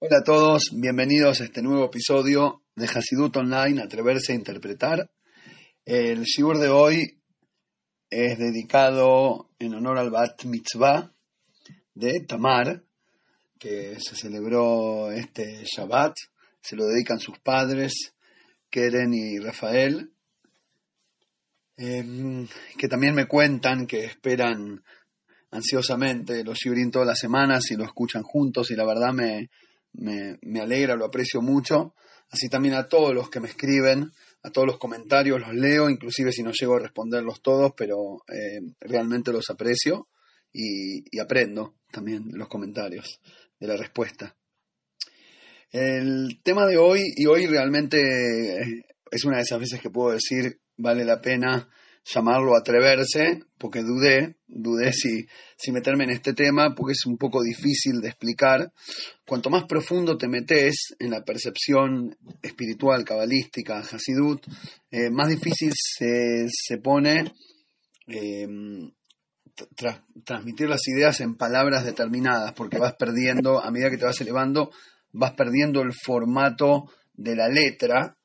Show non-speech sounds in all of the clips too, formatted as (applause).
Hola a todos, bienvenidos a este nuevo episodio de Hasidut Online, Atreverse a Interpretar. El shiur de hoy es dedicado en honor al Bat Mitzvah de Tamar, que se celebró este Shabbat. Se lo dedican sus padres, Keren y Rafael, em, que también me cuentan que esperan ansiosamente los shiurim todas las semanas y lo escuchan juntos y la verdad me, me, alegra, lo aprecio mucho. Así también a todos los que me escriben, a todos los comentarios, los leo, inclusive si no llego a responderlos todos, pero eh, realmente los aprecio y, aprendo también los comentarios, de la respuesta. El tema de hoy, y hoy realmente eh, es una de esas veces que puedo decir, vale la pena llamarlo atreverse, porque dudé, dudé si, si meterme en este tema, porque es un poco difícil de explicar. Cuanto más profundo te metes en la percepción espiritual, cabalística, Hasidut, eh, más difícil se, se pone eh, transmitir las ideas en palabras determinadas, porque vas perdiendo, a medida que te vas elevando, vas perdiendo el formato de la letra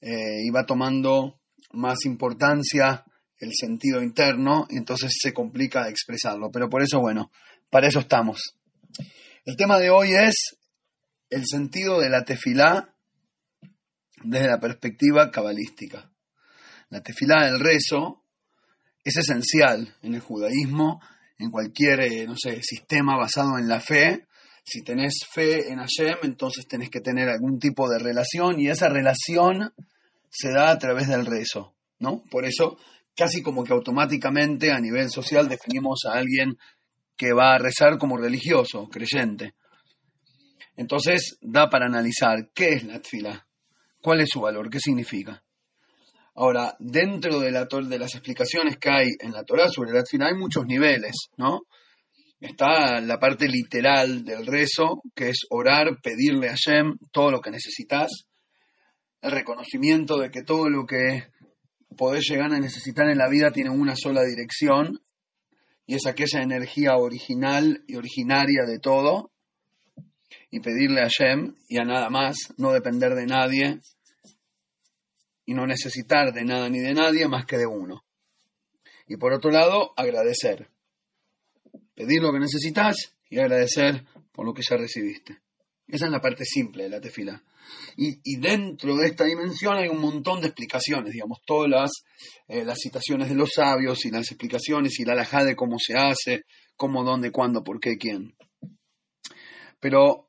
eh, y va tomando más importancia el sentido interno, entonces se complica expresarlo. Pero por eso, bueno, para eso estamos. El tema de hoy es el sentido de la tefilá desde la perspectiva cabalística. La tefilá, el rezo, es esencial en el judaísmo, en cualquier, eh, no sé, sistema basado en la fe. Si tenés fe en Hashem, entonces tenés que tener algún tipo de relación y esa relación se da a través del rezo, ¿no? Por eso casi como que automáticamente a nivel social definimos a alguien que va a rezar como religioso, creyente. Entonces da para analizar qué es la tfila, cuál es su valor, qué significa. Ahora, dentro de, la, de las explicaciones que hay en la Torah sobre la tfila hay muchos niveles, ¿no? Está la parte literal del rezo, que es orar, pedirle a Shem todo lo que necesitas, el reconocimiento de que todo lo que poder llegar a necesitar en la vida tiene una sola dirección y es aquella energía original y originaria de todo y pedirle a Shem y a nada más, no depender de nadie y no necesitar de nada ni de nadie más que de uno. Y por otro lado, agradecer. Pedir lo que necesitas y agradecer por lo que ya recibiste. Esa es la parte simple de la tefila. Y, dentro de esta dimensión hay un montón de explicaciones, digamos, todas las, eh, las citaciones de los sabios y las explicaciones y la alajá de cómo se hace, cómo, dónde, cuándo, por qué, quién. Pero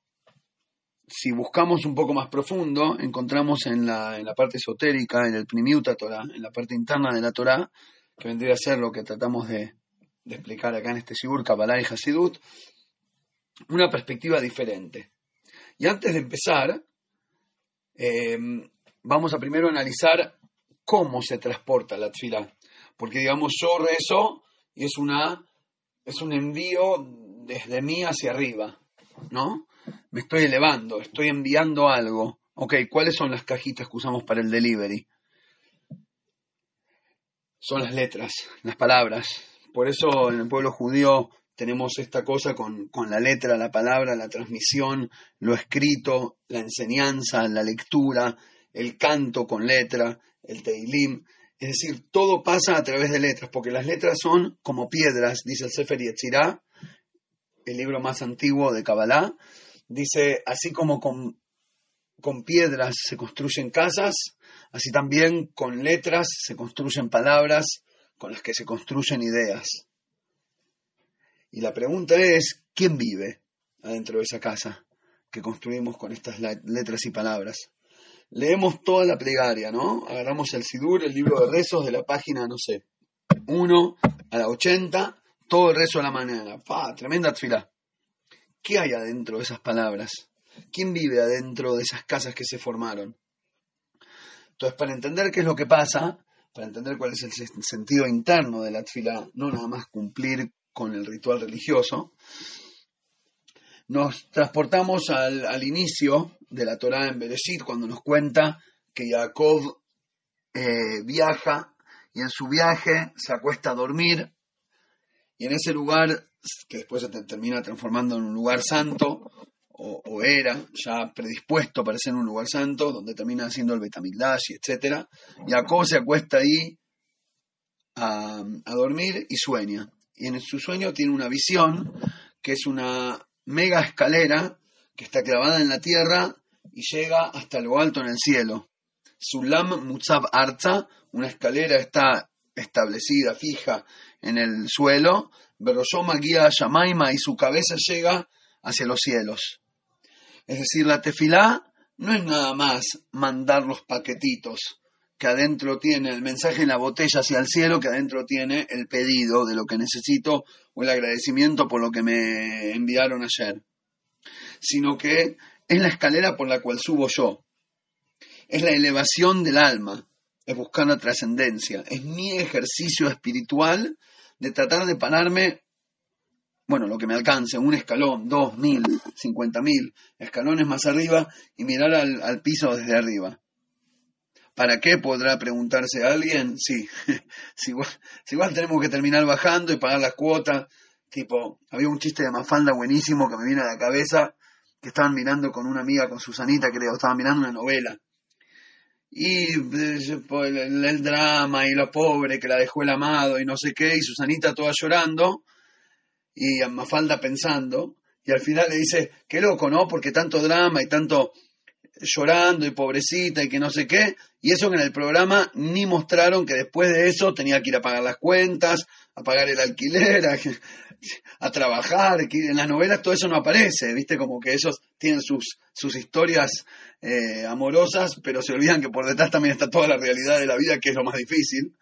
si buscamos un poco más profundo, encontramos en la, en la parte esotérica, en el Primiuta Torah, en la parte interna de la Torah, que vendría a ser lo que tratamos de, explicar acá en este Sibur, Kabbalah y Hasidut, una perspectiva diferente. Y antes de empezar, eh, vamos a primero analizar cómo se transporta la tfila. Porque digamos, yo rezo y es una es un envío desde mí hacia arriba, ¿no? Me estoy elevando, estoy enviando algo. Ok, ¿cuáles son las cajitas que usamos para el delivery? Son las letras, las palabras. Por eso en el pueblo judío tenemos esta cosa con, la letra, la palabra, la transmisión, lo escrito, la enseñanza, la lectura, el canto con letra, el teilim. Es decir, todo pasa a través de letras, porque las letras son como piedras, dice el Sefer Yetzirah, el libro más antiguo de Kabbalah. Dice, así como con, con piedras se construyen casas, así también con letras se construyen palabras con las que se construyen ideas. Y la pregunta es, ¿quién vive adentro de esa casa que construimos con estas letras y palabras? Leemos toda la plegaria, ¿no? Agarramos el Sidur, el libro de rezos de la página, no sé, 1 a la 80, todo el rezo a la mañana. ¡Pah! Tremenda tfila. ¿Qué hay adentro de esas palabras? ¿Quién vive adentro de esas casas que se formaron? Entonces, para entender qué es lo que pasa, para entender cuál es el sentido interno de la tfila, no nada más cumplir con el ritual religioso, nos transportamos al, inicio de la Torá en Bereshit, cuando nos cuenta que Jacob eh, viaja y en su viaje se acuesta a dormir y en ese lugar, que después se termina transformando en un lugar santo, o, era ya predispuesto para ser un lugar santo, donde termina haciendo el Betamigdash, etc. Jacob se acuesta ahí a, a dormir y sueña. Y en su sueño tiene una visión que es una mega escalera que está clavada en la tierra y llega hasta lo alto en el cielo. Sulam Mutzab Arza, una escalera está establecida, fija en el suelo, Beroshoma guía a Shamaima y su cabeza llega hacia los cielos. Es decir, la tefilá no es nada más mandar los paquetitos que adentro tiene el mensaje en la botella hacia el cielo, que adentro tiene el pedido de lo que necesito o el agradecimiento por lo que me enviaron ayer, sino que es la escalera por la cual subo yo, es la elevación del alma, es buscar la trascendencia, es mi ejercicio espiritual de tratar de pararme, bueno, lo que me alcance, un escalón, dos mil, cincuenta mil escalones más arriba y mirar al, piso desde arriba. ¿Para qué podrá preguntarse alguien? Sí, (laughs) si, igual, tenemos que terminar bajando y pagar las cuotas. Tipo, había un chiste de Mafalda buenísimo que me viene a la cabeza, que estaban mirando con una amiga, con Susanita, creo, estaban mirando una novela y eh, el, drama y lo pobre que la dejó el amado y no sé qué, y Susanita toda llorando y Mafalda pensando, y al final le dice, qué loco, ¿no? Porque tanto drama y tanto llorando y pobrecita y que no sé qué, y eso que en el programa ni mostraron que después de eso tenía que ir a pagar las cuentas, a pagar el alquiler, a, (laughs) trabajar, en las novelas todo eso no aparece, ¿viste? Como que ellos tienen sus, sus historias eh, amorosas, pero se olvidan que por detrás también está toda la realidad de la vida, que es lo más difícil.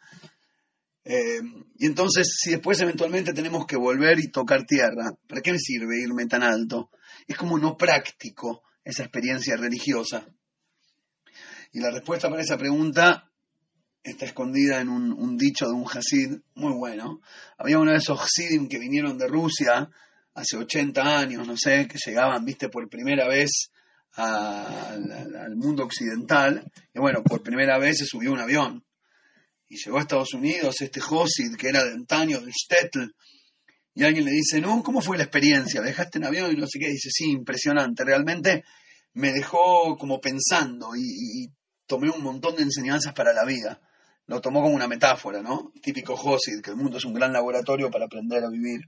Eh, y entonces, si después eventualmente tenemos que volver y tocar tierra, ¿para qué me sirve irme tan alto? Es como no práctico esa experiencia religiosa. Y la respuesta para esa pregunta está escondida en un, dicho de un Hasid muy bueno. Había uno de esos Hasidim que vinieron de Rusia hace 80 años, no sé, que llegaban, viste, por primera vez al, mundo occidental, y bueno, por primera vez se subió un avión. Y llegó a Estados Unidos este Josid, que era de antaño, del Stetl, y alguien le dice, no, ¿cómo fue la experiencia? ¿Dejaste en avión? Y no sé qué, dice, sí, impresionante, realmente me dejó como pensando y, tomé un montón de enseñanzas para la vida. Lo tomó como una metáfora, ¿no? Típico Josid, que el mundo es un gran laboratorio para aprender a vivir.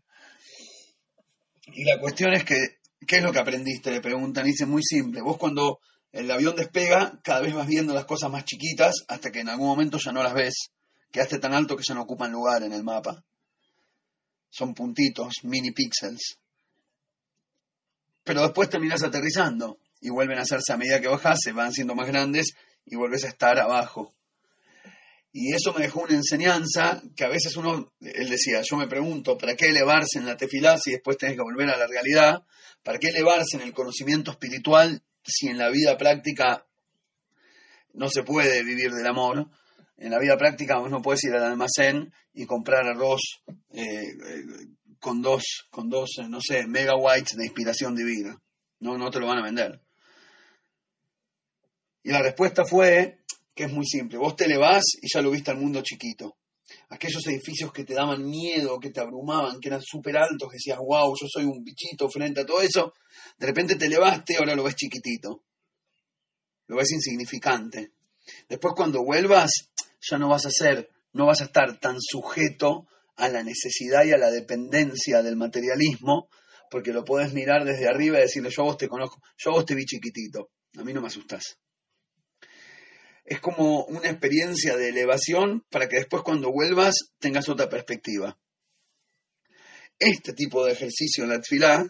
Y la cuestión es que ¿Qué es lo que aprendiste? Le preguntan. dice, muy simple. Vos cuando el avión despega, cada vez vas viendo las cosas más chiquitas hasta que en algún momento ya no las ves. Quedaste tan alto que ya no ocupan lugar en el mapa. Son puntitos, mini píxeles. Pero después terminas aterrizando y vuelven a hacerse a medida que bajas, se van siendo más grandes y vuelves a estar abajo. Y eso me dejó una enseñanza que a veces uno, él decía, yo me pregunto, ¿para qué elevarse en la tefilá si después tenés que volver a la realidad? ¿Para qué elevarse en el conocimiento espiritual si en la vida práctica no se puede vivir del amor? En la vida práctica vos no puedes ir al almacén y comprar arroz eh, eh, con dos, con dos, eh, no sé, megawatts de inspiración divina. No, no te lo van a vender. Y la respuesta fue que es muy simple. Vos te elevás y ya lo viste al mundo chiquito aquellos edificios que te daban miedo, que te abrumaban, que eran súper altos, que decías, wow, yo soy un bichito frente a todo eso, de repente te elevaste, ahora lo ves chiquitito, lo ves insignificante. Después cuando vuelvas, ya no vas a ser, no vas a estar tan sujeto a la necesidad y a la dependencia del materialismo, porque lo puedes mirar desde arriba y decirle, yo a vos te conozco, yo a vos te vi chiquitito, a mí no me asustás es como una experiencia de elevación para que después cuando vuelvas tengas otra perspectiva. Este tipo de ejercicio en la tfilá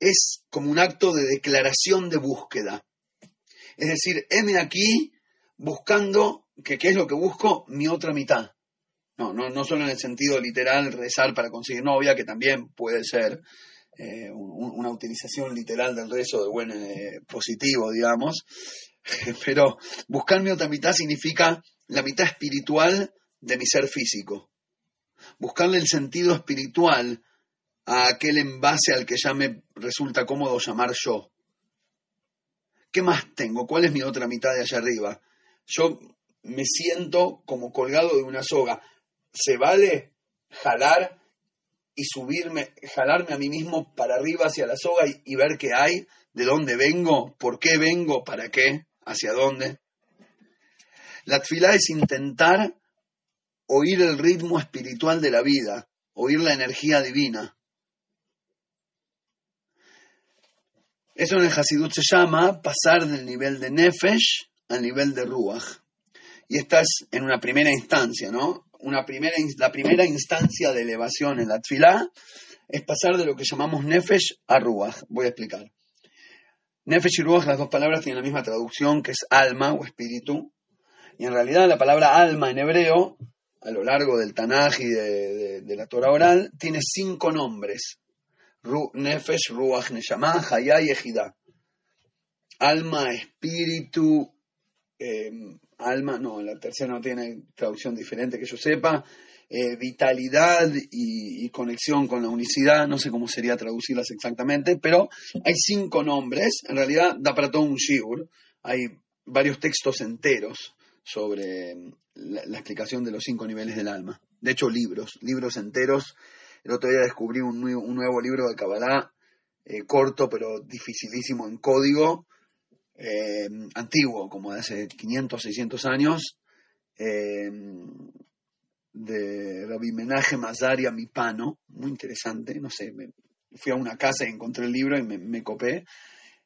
es como un acto de declaración de búsqueda. Es decir, heme aquí buscando, que qué es lo que busco, mi otra mitad. No, no, no solo en el sentido literal rezar para conseguir novia, que también puede ser eh, una utilización literal del rezo de buen eh, positivo, digamos, (laughs) Pero buscar mi otra mitad significa la mitad espiritual de mi ser físico. Buscarle el sentido espiritual a aquel envase al que ya me resulta cómodo llamar yo. ¿Qué más tengo? ¿Cuál es mi otra mitad de allá arriba? Yo me siento como colgado de una soga. ¿Se vale jalar y subirme, jalarme a mí mismo para arriba hacia la soga y, ver qué hay? ¿De dónde vengo? ¿Por qué vengo? ¿Para qué? ¿Hacia dónde? La tfilá es intentar oír el ritmo espiritual de la vida, oír la energía divina. Eso en el Hasidut se llama pasar del nivel de Nefesh al nivel de Ruach. Y esta es en una primera instancia, ¿no? Una primera, la primera instancia de elevación en la tfilá es pasar de lo que llamamos Nefesh a Ruach. Voy a explicar. Nefesh y Ruach, las dos palabras tienen la misma traducción, que es alma o espíritu. Y en realidad la palabra alma en hebreo, a lo largo del Tanaj y de, la Torah oral, tiene cinco nombres. Nefesh, Ruach, Neshama, Hayá y Ejidá. Alma, espíritu, em, alma, no, la tercera no tiene traducción diferente que yo sepa, eh, vitalidad y, conexión con la unicidad, no sé cómo sería traducirlas exactamente, pero hay cinco nombres, en realidad da para todo un shiur, hay varios textos enteros sobre la, explicación de los cinco niveles del alma. De hecho, libros, libros enteros. El otro día descubrí un, nuevo libro de Kabbalah, eh, corto pero dificilísimo en código, eh, antiguo, como de hace 500, 600 años, eh, de Rabbi Menaje Mazaria Mipano, muy interesante, no sé, fui a una casa y encontré el libro y me, copé,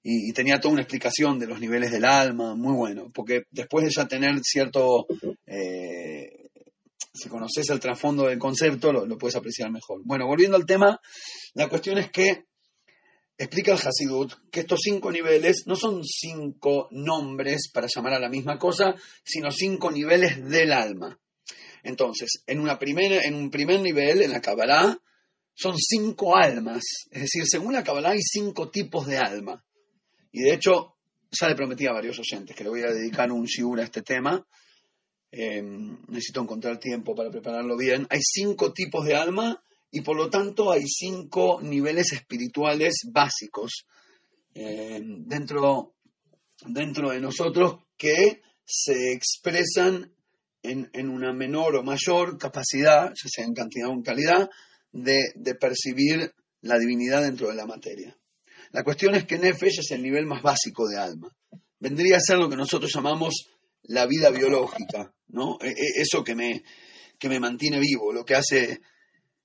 y, tenía toda una explicación de los niveles del alma, muy bueno, porque después de ya tener cierto, eh, si conoces el trasfondo del concepto, lo, lo puedes apreciar mejor. Bueno, volviendo al tema, la cuestión es que explica el Hasidut que estos cinco niveles no son cinco nombres para llamar a la misma cosa, sino cinco niveles del alma. Entonces, en, una primera, en un primer nivel, en la Kabbalah, son cinco almas. Es decir, según la Kabbalah hay cinco tipos de alma. Y de hecho, ya le prometí a varios oyentes que le voy a dedicar un shiur a este tema. Eh, necesito encontrar tiempo para prepararlo bien. Hay cinco tipos de alma y por lo tanto hay cinco niveles espirituales básicos eh, dentro, dentro de nosotros que se expresan en, una menor o mayor capacidad, ya sea en cantidad o en calidad, de, percibir la divinidad dentro de la materia. La cuestión es que Nefesh es el nivel más básico de alma. Vendría a ser lo que nosotros llamamos la vida biológica, ¿no? E, e, eso que me, que me mantiene vivo, lo que hace,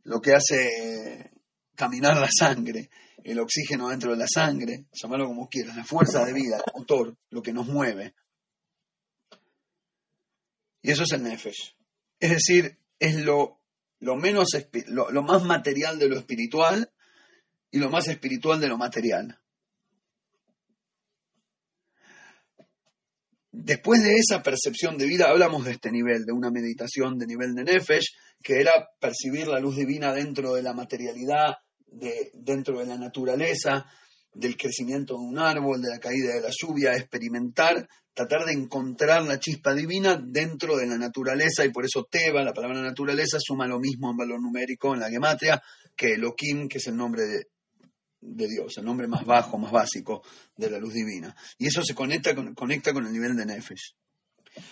lo que hace caminar la sangre, el oxígeno dentro de la sangre, llamarlo como quieras, la fuerza de vida, el motor, lo que nos mueve. Y eso es el Nefesh. Es decir, es lo, lo menos, lo, más material de lo espiritual y lo más espiritual de lo material. Después de esa percepción de vida, hablamos de este nivel, de una meditación de nivel de Nefesh, que era percibir la luz divina dentro de la materialidad, de, dentro de la naturaleza, del crecimiento de un árbol, de la caída de la lluvia, experimentar, tratar de encontrar la chispa divina dentro de la naturaleza y por eso Teba, la palabra naturaleza, suma lo mismo en valor numérico en la gematria que Elohim, que es el nombre de, Dios, el nombre más bajo, más básico de la luz divina. Y eso se conecta con, conecta con el nivel de Nefesh.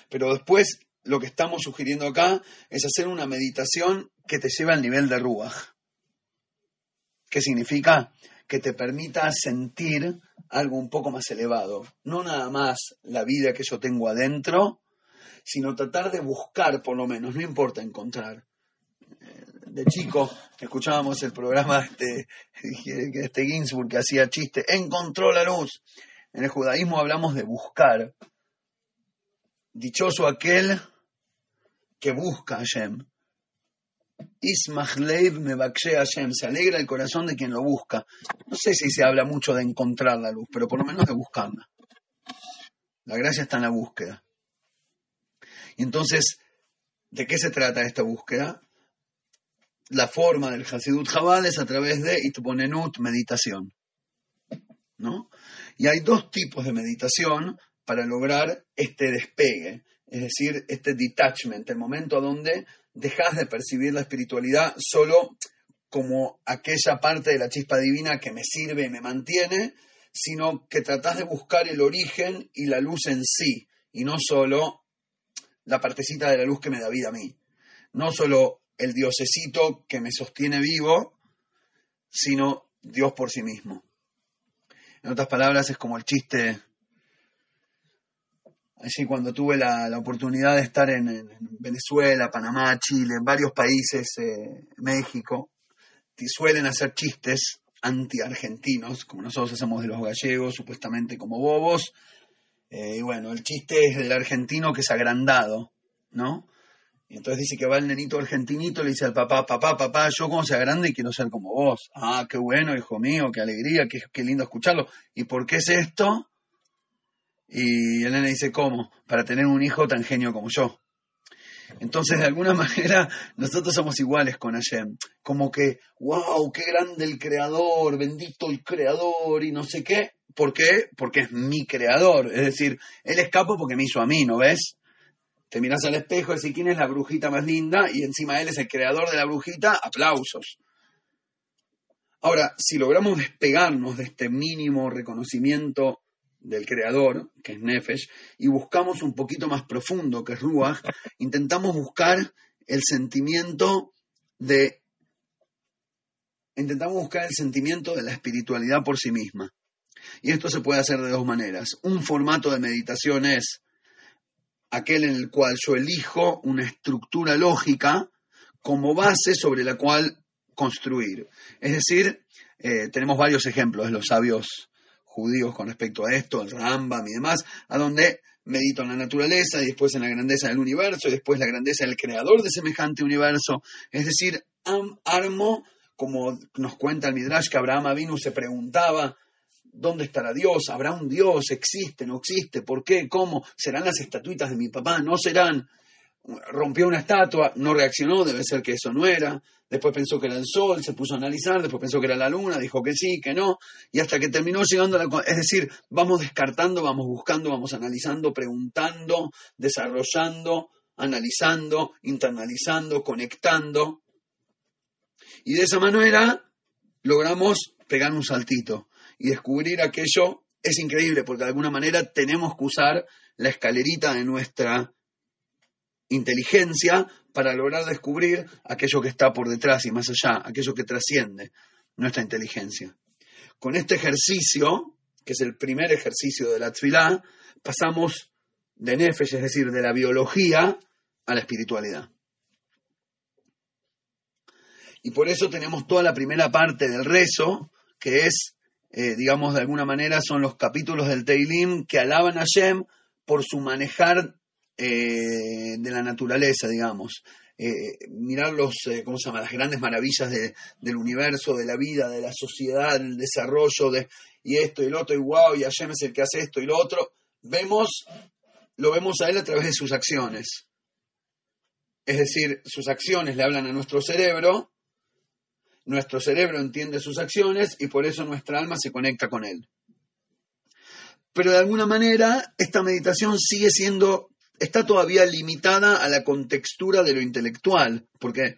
Pero después lo que estamos sugiriendo acá es hacer una meditación que te lleve al nivel de Ruach. ¿Qué significa? que te permita sentir algo un poco más elevado. No nada más la vida que yo tengo adentro, sino tratar de buscar por lo menos, no importa encontrar. De chico escuchábamos el programa de este, este Ginsburg que hacía chiste, encontró la luz. En el judaísmo hablamos de buscar. Dichoso aquel que busca a Hashem. Ismachleiv me Hashem, se alegra el corazón de quien lo busca. No sé si se habla mucho de encontrar la luz, pero por lo menos de buscarla. La gracia está en la búsqueda. Y entonces, ¿de qué se trata esta búsqueda? La forma del Hasidut Jabal es a través de Itponenut, meditación. ¿No? Y hay dos tipos de meditación para lograr este despegue, es decir, este detachment, el momento donde dejas de percibir la espiritualidad solo como aquella parte de la chispa divina que me sirve y me mantiene, sino que tratás de buscar el origen y la luz en sí, y no solo la partecita de la luz que me da vida a mí. No solo el diosecito que me sostiene vivo, sino Dios por sí mismo. En otras palabras, es como el chiste. Allí cuando tuve la, oportunidad de estar en, Venezuela, Panamá, Chile, en varios países, eh, México, suelen hacer chistes anti-argentinos, como nosotros hacemos de los gallegos, supuestamente como bobos. Eh, y bueno, el chiste es del argentino que es agrandado, ¿no? Y entonces dice que va el nenito argentinito, le dice al papá, papá, papá, yo como sea grande quiero ser como vos. Ah, qué bueno, hijo mío, qué alegría, qué, qué lindo escucharlo. ¿Y por qué es esto? Y el nene dice, ¿cómo? Para tener un hijo tan genio como yo. Entonces, de alguna (laughs) manera, nosotros somos iguales con Hashem. Como que, wow, qué grande el creador, bendito el creador y no sé qué. ¿Por qué? Porque es mi creador. Es decir, él escapó porque me hizo a mí, ¿no ves? Te miras al espejo y decís quién es la brujita más linda y encima él es el creador de la brujita, aplausos. Ahora, si logramos despegarnos de este mínimo reconocimiento del creador, que es Nefesh, y buscamos un poquito más profundo, que es Ruach, (laughs) intentamos buscar el sentimiento de intentamos buscar el sentimiento de la espiritualidad por sí misma. Y esto se puede hacer de dos maneras. Un formato de meditación es aquel en el cual yo elijo una estructura lógica como base sobre la cual construir. Es decir, eh, tenemos varios ejemplos de los sabios judíos con respecto a esto, el Rambam y demás, a donde medito en la naturaleza y después en la grandeza del universo y después la grandeza del creador de semejante universo. Es decir, armo, como nos cuenta el Midrash, que Abraham Avinu se preguntaba ¿Dónde estará Dios? ¿Habrá un Dios? ¿Existe? ¿No existe? ¿Por qué? ¿Cómo? ¿Serán las estatuitas de mi papá? ¿No serán? Rompió una estatua, no reaccionó, debe ser que eso no era. Después pensó que era el sol, se puso a analizar, después pensó que era la luna, dijo que sí, que no, y hasta que terminó llegando a la... Es decir, vamos descartando, vamos buscando, vamos analizando, preguntando, desarrollando, analizando, internalizando, conectando. Y de esa manera logramos pegar un saltito y descubrir aquello es increíble porque de alguna manera tenemos que usar la escalerita de nuestra inteligencia para lograr descubrir aquello que está por detrás y más allá, aquello que trasciende nuestra inteligencia. Con este ejercicio, que es el primer ejercicio de la Tzvilá, pasamos de Nefesh, es decir, de la biología, a la espiritualidad. Y por eso tenemos toda la primera parte del rezo, que es eh, digamos, de alguna manera, son los capítulos del Teilim que alaban a Shem por su manejar eh, de la naturaleza, digamos. Eh, mirar los, ¿cómo se llama? las grandes maravillas del universo, de la vida, de la sociedad, del desarrollo, de, y esto y lo otro, y wow, y Hashem es el que hace esto y lo otro. Vemos, lo vemos a él a través de sus acciones. Es decir, sus acciones le hablan a nuestro cerebro nuestro cerebro entiende sus acciones y por eso nuestra alma se conecta con él. Pero de alguna manera esta meditación sigue siendo, está todavía limitada a la contextura de lo intelectual, porque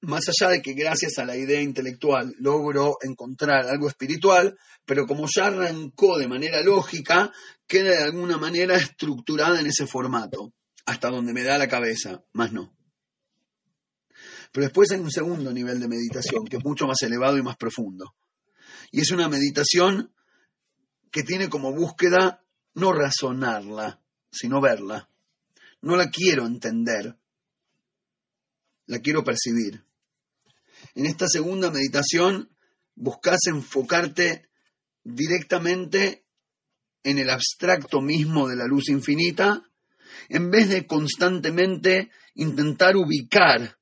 más allá de que gracias a la idea intelectual logro encontrar algo espiritual, pero como ya arrancó de manera lógica, queda de alguna manera estructurada en ese formato, hasta donde me da la cabeza, más no. Pero después hay un segundo nivel de meditación, que es mucho más elevado y más profundo. Y es una meditación que tiene como búsqueda no razonarla, sino verla. No la quiero entender, la quiero percibir. En esta segunda meditación buscas enfocarte directamente en el abstracto mismo de la luz infinita, en vez de constantemente intentar ubicar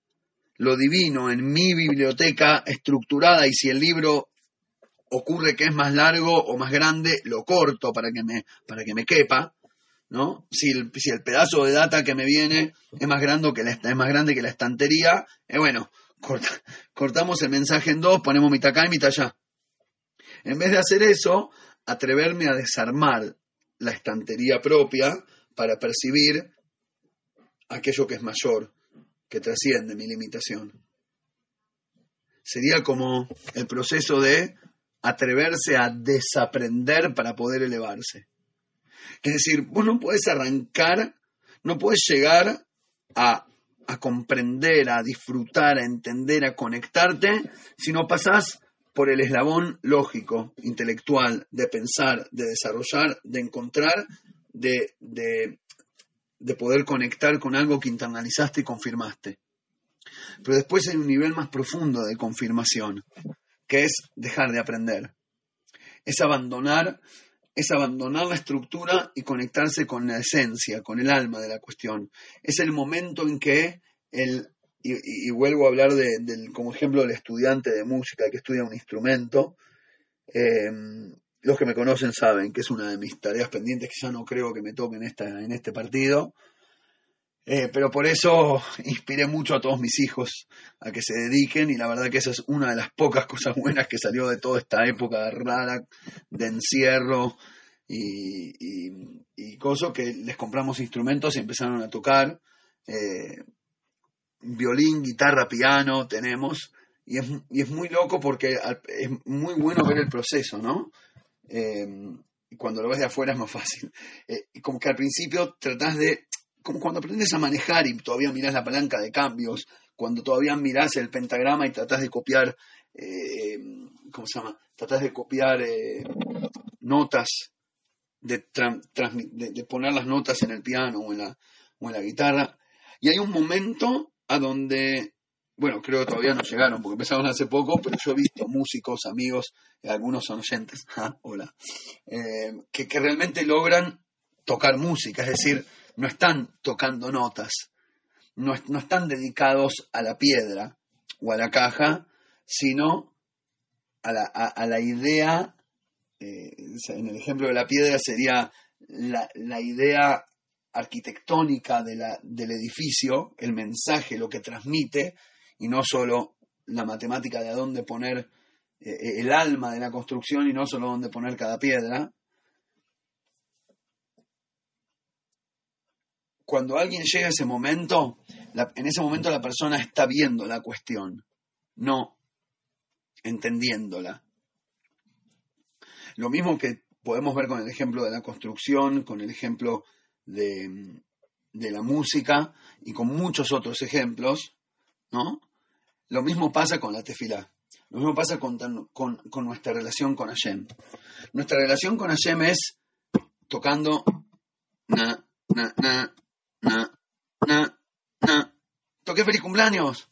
lo divino en mi biblioteca estructurada y si el libro ocurre que es más largo o más grande, lo corto para que me, para que me quepa, ¿no? Si el, si el pedazo de data que me viene es más grande que la, es más grande que la estantería, eh, bueno, cortamos el mensaje en dos, ponemos mitad acá y mitad allá. En vez de hacer eso, atreverme a desarmar la estantería propia para percibir aquello que es mayor, que trasciende mi limitación. Sería como el proceso de atreverse a desaprender para poder elevarse. Es decir, vos no puedes arrancar, no puedes llegar a, a comprender, a disfrutar, a entender, a conectarte, si no pasás por el eslabón lógico, intelectual, de pensar, de desarrollar, de encontrar, de, de, de poder conectar con algo que internalizaste y confirmaste. Pero después hay un nivel más profundo de confirmación, que es dejar de aprender. Es abandonar, es abandonar la estructura y conectarse con la esencia, con el alma de la cuestión. Es el momento en que el y, vuelvo a hablar de, del, como ejemplo del estudiante de música que estudia un instrumento. Eh, los que me conocen saben que es una de mis tareas pendientes que ya no creo que me toque en, esta, en este partido. Eh, pero por eso inspiré mucho a todos mis hijos a que se dediquen y la verdad que esa es una de las pocas (laughs) cosas buenas que salió de toda esta época rara de encierro y, cosas que les compramos instrumentos y empezaron a tocar. Eh, violín, guitarra, piano tenemos y es, y es muy loco porque es muy bueno ver el proceso, ¿no? Eh, cuando lo ves de afuera es más fácil. (laughs) Eh, como que al principio tratás de como cuando aprendes a manejar y todavía miras la palanca de cambios, cuando todavía miras el pentagrama y tratás de copiar, eh, ¿cómo se llama? Tratás de copiar eh, notas, de, de, poner las notas en el piano o en, la, o en la guitarra. Y hay un momento a donde, bueno, creo que todavía no llegaron porque empezaron hace poco, pero yo he visto músicos, amigos, algunos son oyentes, (laughs) ah, hola, eh, que, que realmente logran tocar música, es decir, no están tocando notas, no, están dedicados a la piedra o a la caja, sino a la, a, la idea, eh, en el ejemplo de la piedra sería la, la idea arquitectónica de la, del edificio, el mensaje, lo que transmite, y no solo la matemática de a dónde poner eh, el alma de la construcción y no solo dónde poner cada piedra, cuando alguien llega a ese momento, en ese momento la persona está viendo la cuestión, no entendiéndola. Lo mismo que podemos ver con el ejemplo de la construcción, con el ejemplo de, la música y con muchos otros ejemplos, ¿no? Lo mismo pasa con la tefilá. Lo mismo pasa con, con, con, nuestra relación con Hashem. Nuestra relación con Hashem es tocando na, na, na, na, na, na. Toqué feliz cumpleaños.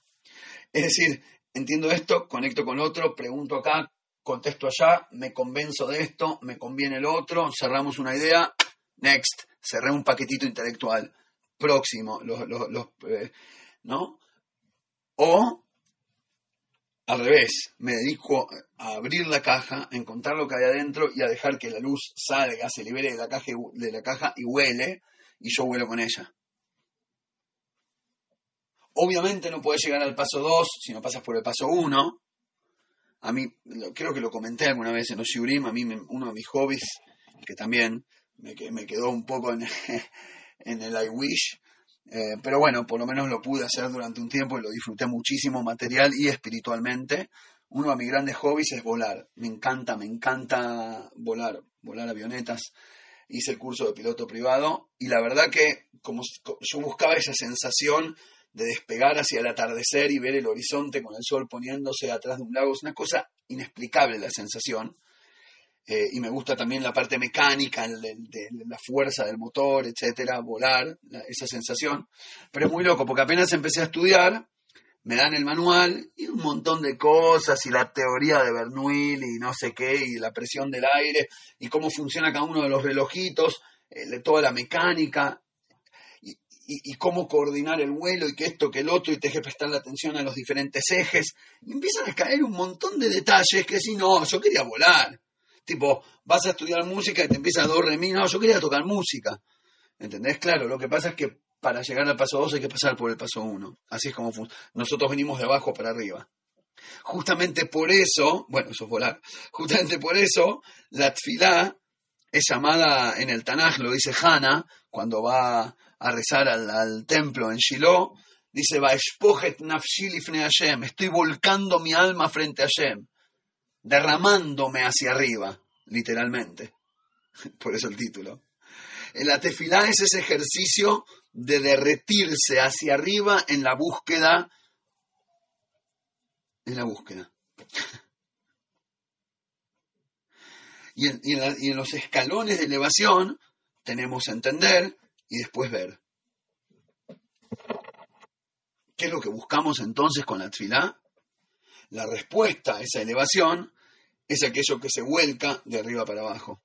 Es decir, entiendo esto, conecto con otro, pregunto acá, contesto allá, me convenzo de esto, me conviene el otro, cerramos una idea, next, cerré un paquetito intelectual, próximo, los, los, eh, ¿no? O al revés, me dedico a abrir la caja, a encontrar lo que hay adentro y a dejar que la luz salga, se libere de la caja, de la caja y huele, y yo vuelo con ella. Obviamente no puedes llegar al paso 2 si no pasas por el paso 1. A mí, creo que lo comenté alguna vez en los Shurim, a mí uno de mis hobbies, que también me, me quedó un poco en, (laughs) en el I wish, eh, pero bueno, por lo menos lo pude hacer durante un tiempo y lo disfruté muchísimo material y espiritualmente. Uno de mis grandes hobbies es volar. Me encanta, me encanta volar, volar avionetas hice el curso de piloto privado y la verdad que como yo buscaba esa sensación de despegar hacia el atardecer y ver el horizonte con el sol poniéndose atrás de un lago, es una cosa inexplicable la sensación. Eh, y me gusta también la parte mecánica, de, la fuerza del motor, etcétera, volar, esa sensación. Pero es muy loco, porque apenas empecé a estudiar, me dan el manual y un montón de cosas y la teoría de Bernoulli y no sé qué y la presión del aire y cómo funciona cada uno de los relojitos, eh, toda la mecánica y, y, cómo coordinar el vuelo y que esto, que el otro y te que prestar la atención a los diferentes ejes. Y empiezan a caer un montón de detalles que si no, yo quería volar. Tipo, vas a estudiar música y te empieza a do, re, no, yo quería tocar música. ¿Entendés? Claro, lo que pasa es que para llegar al paso 2 hay que pasar por el paso 1. Así es como nosotros venimos de abajo para arriba. Justamente por eso, bueno, eso es volar, justamente por eso la tfilá es llamada en el Tanaj, lo dice Hannah, cuando va a rezar al, templo en Shiloh, dice, Hashem, estoy volcando mi alma frente a Hashem, derramándome hacia arriba, literalmente. (laughs) Por eso el título. La tefilá es ese ejercicio de derretirse hacia arriba en la búsqueda, en la búsqueda. (laughs) Y en, y en los escalones de elevación tenemos entender y después ver. ¿Qué es lo que buscamos entonces con la tfilá? La respuesta a esa elevación es aquello que se vuelca de arriba para abajo.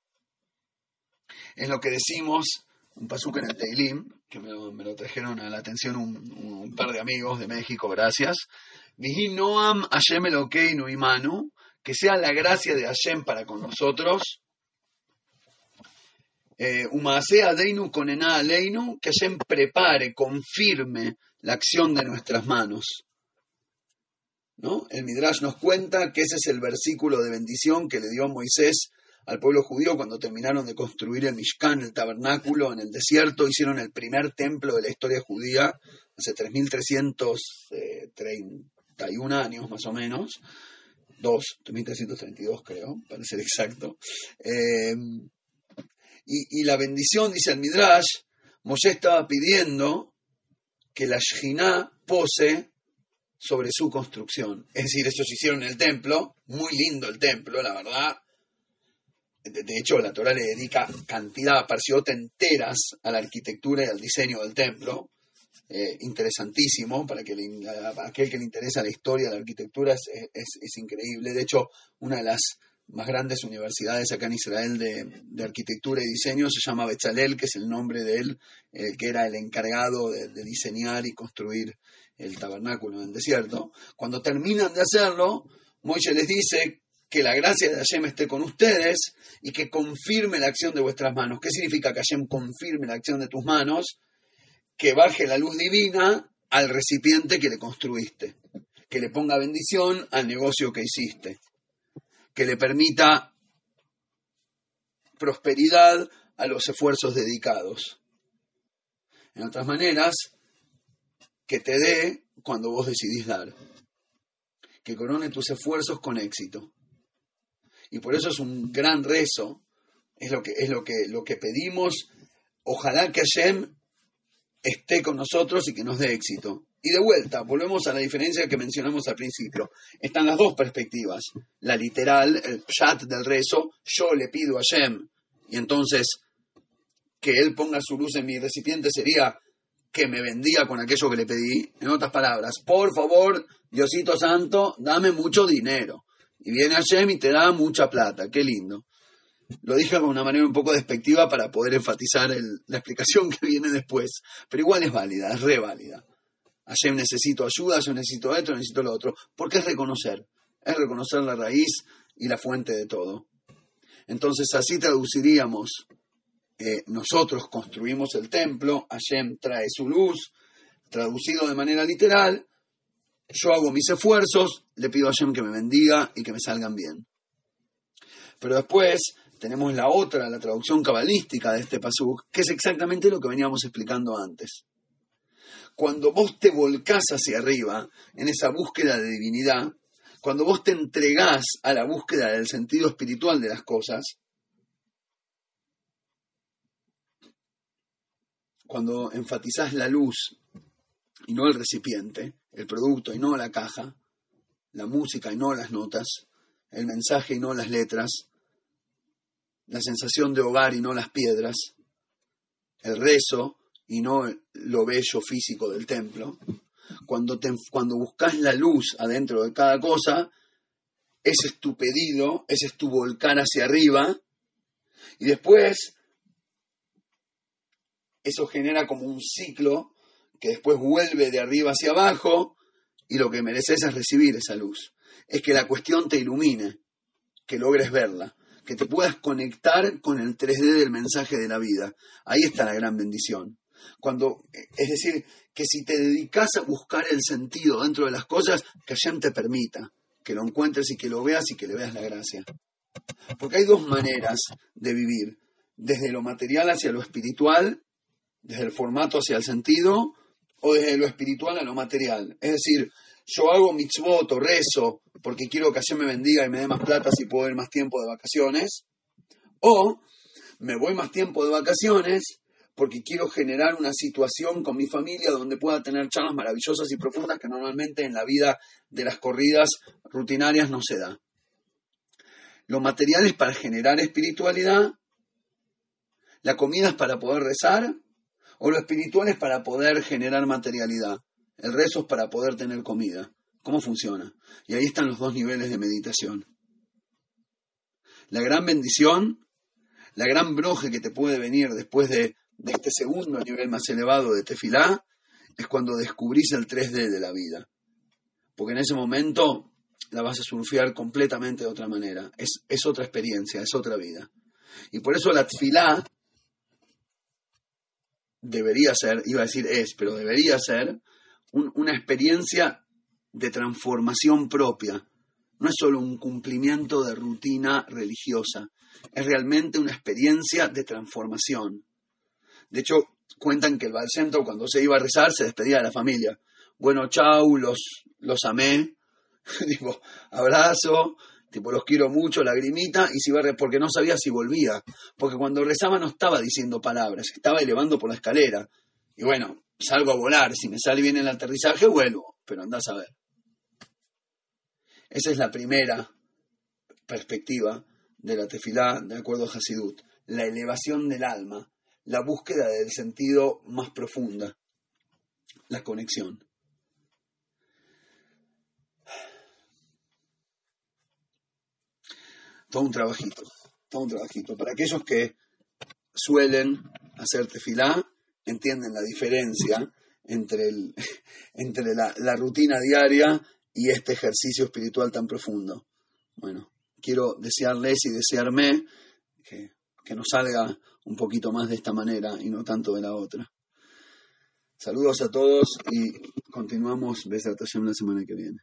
Es lo que decimos, un pasuca en el Teilim, que me lo, trajeron a la atención un, par de amigos de México, gracias. Noam Hashem Elokeinu Imanu, que sea la gracia de Hashem para con nosotros. Eh, Deinu Konena Aleinu, que Hashem prepare, confirme la acción de nuestras manos. ¿No? El Midrash nos cuenta que ese es el versículo de bendición que le dio Moisés al pueblo judío cuando terminaron de construir el Mishkan, el tabernáculo en el desierto, hicieron el primer templo de la historia judía hace 3.331 años más o menos, 2, 3.332 creo, para ser exacto. Eh, y, la bendición, dice el Midrash, Moshe estaba pidiendo que la Shina pose sobre su construcción. Es decir, ellos hicieron el templo, muy lindo el templo, la verdad. De, hecho, la Torah le dedica cantidad, parciota enteras a la arquitectura y al diseño del templo. Eh, interesantísimo para, que aquel que le interesa la historia de la arquitectura es, es, increíble. De hecho, una de las más grandes universidades acá en Israel de, arquitectura y diseño se llama Betzalel, que es el nombre de él, el que era el encargado de, diseñar y construir el tabernáculo en el desierto. Cuando terminan de hacerlo, Moisés les dice que la gracia de Hashem esté con ustedes y que confirme la acción de vuestras manos. ¿Qué significa que Hashem confirme la acción de tus manos? Que baje la luz divina al recipiente que le construiste, que le ponga bendición al negocio que hiciste que le permita prosperidad a los esfuerzos dedicados. En otras maneras, que te dé cuando vos decidís dar. Que corone tus esfuerzos con éxito. Y por eso es un gran rezo, es lo que, es lo que, lo que pedimos. Ojalá que Hashem esté con nosotros y que nos dé éxito. Y de vuelta, volvemos a la diferencia que mencionamos al principio. Están las dos perspectivas. La literal, el chat del rezo, yo le pido a Shem, y entonces que él ponga su luz en mi recipiente sería que me bendiga con aquello que le pedí. En otras palabras, por favor, Diosito Santo, dame mucho dinero. Y viene Hashem y te da mucha plata. Qué lindo. Lo dije de una manera un poco despectiva para poder enfatizar la explicación (laughs) que viene después. Pero igual es válida, es re válida. Hashem necesito ayuda, yo necesito esto, necesito lo otro. Porque es reconocer, es reconocer la raíz y la fuente de todo. Entonces así traduciríamos, nosotros construimos el templo, Hashem trae su luz, traducido de manera literal, yo hago mis esfuerzos, le pido a Hashem que me bendiga y que me salgan bien. Pero después tenemos la otra, la traducción cabalística de este pasuk, que es exactamente lo que veníamos explicando antes cuando vos te volcás hacia arriba en esa búsqueda de divinidad, cuando vos te entregás a la búsqueda del sentido espiritual de las cosas, cuando enfatizás la luz y no el recipiente, el producto y no la caja, la música y no las notas, el mensaje y no las letras, la sensación de hogar y no las piedras, el rezo y no lo bello físico del templo, cuando, te, cuando buscas la luz adentro de cada cosa, ese es tu pedido, ese es tu volcán hacia arriba, y después eso genera como un ciclo que después vuelve de arriba hacia abajo, y lo que mereces es recibir esa luz. Es que la cuestión te ilumine, que logres verla, que te puedas conectar con el 3D del mensaje de la vida. Ahí está la gran bendición. Cuando, es decir, que si te dedicas a buscar el sentido dentro de las cosas, que Hashem te permita que lo encuentres y que lo veas y que le veas la gracia. Porque hay dos maneras de vivir, desde lo material hacia lo espiritual, desde el formato hacia el sentido, o desde lo espiritual a lo material. Es decir, yo hago mitzvot o rezo porque quiero que Hashem me bendiga y me dé más plata si puedo ir más tiempo de vacaciones, o me voy más tiempo de vacaciones porque quiero generar una situación con mi familia donde pueda tener charlas maravillosas y profundas que normalmente en la vida de las corridas rutinarias no se da. Lo material es para generar espiritualidad, la comida es para poder rezar, o lo espiritual es para poder generar materialidad. El rezo es para poder tener comida. ¿Cómo funciona? Y ahí están los dos niveles de meditación. La gran bendición, la gran broje que te puede venir después de, de este segundo nivel más elevado de tefilá, es cuando descubrís el 3D de la vida. Porque en ese momento la vas a surfear completamente de otra manera. Es, es otra experiencia, es otra vida. Y por eso la tefilá debería ser, iba a decir es, pero debería ser una experiencia de transformación propia. No es solo un cumplimiento de rutina religiosa, es realmente una experiencia de transformación. De hecho, cuentan que el Centro cuando se iba a rezar se despedía de la familia. Bueno, chau, los, los amé, (laughs) tipo, abrazo, tipo, los quiero mucho, lagrimita, y si porque no sabía si volvía, porque cuando rezaba no estaba diciendo palabras, estaba elevando por la escalera. Y bueno, salgo a volar, si me sale bien el aterrizaje, vuelvo, pero andás a ver. Esa es la primera perspectiva de la tefilá, de acuerdo a Hasidut, la elevación del alma, la búsqueda del sentido más profunda, la conexión. Todo un trabajito, todo un trabajito. Para aquellos que suelen hacer tefilá, entienden la diferencia entre, el, (laughs) entre la, la rutina diaria y este ejercicio espiritual tan profundo. Bueno, quiero desearles y desearme que, que nos salga un poquito más de esta manera y no tanto de la otra. Saludos a todos y continuamos Besat la semana que viene.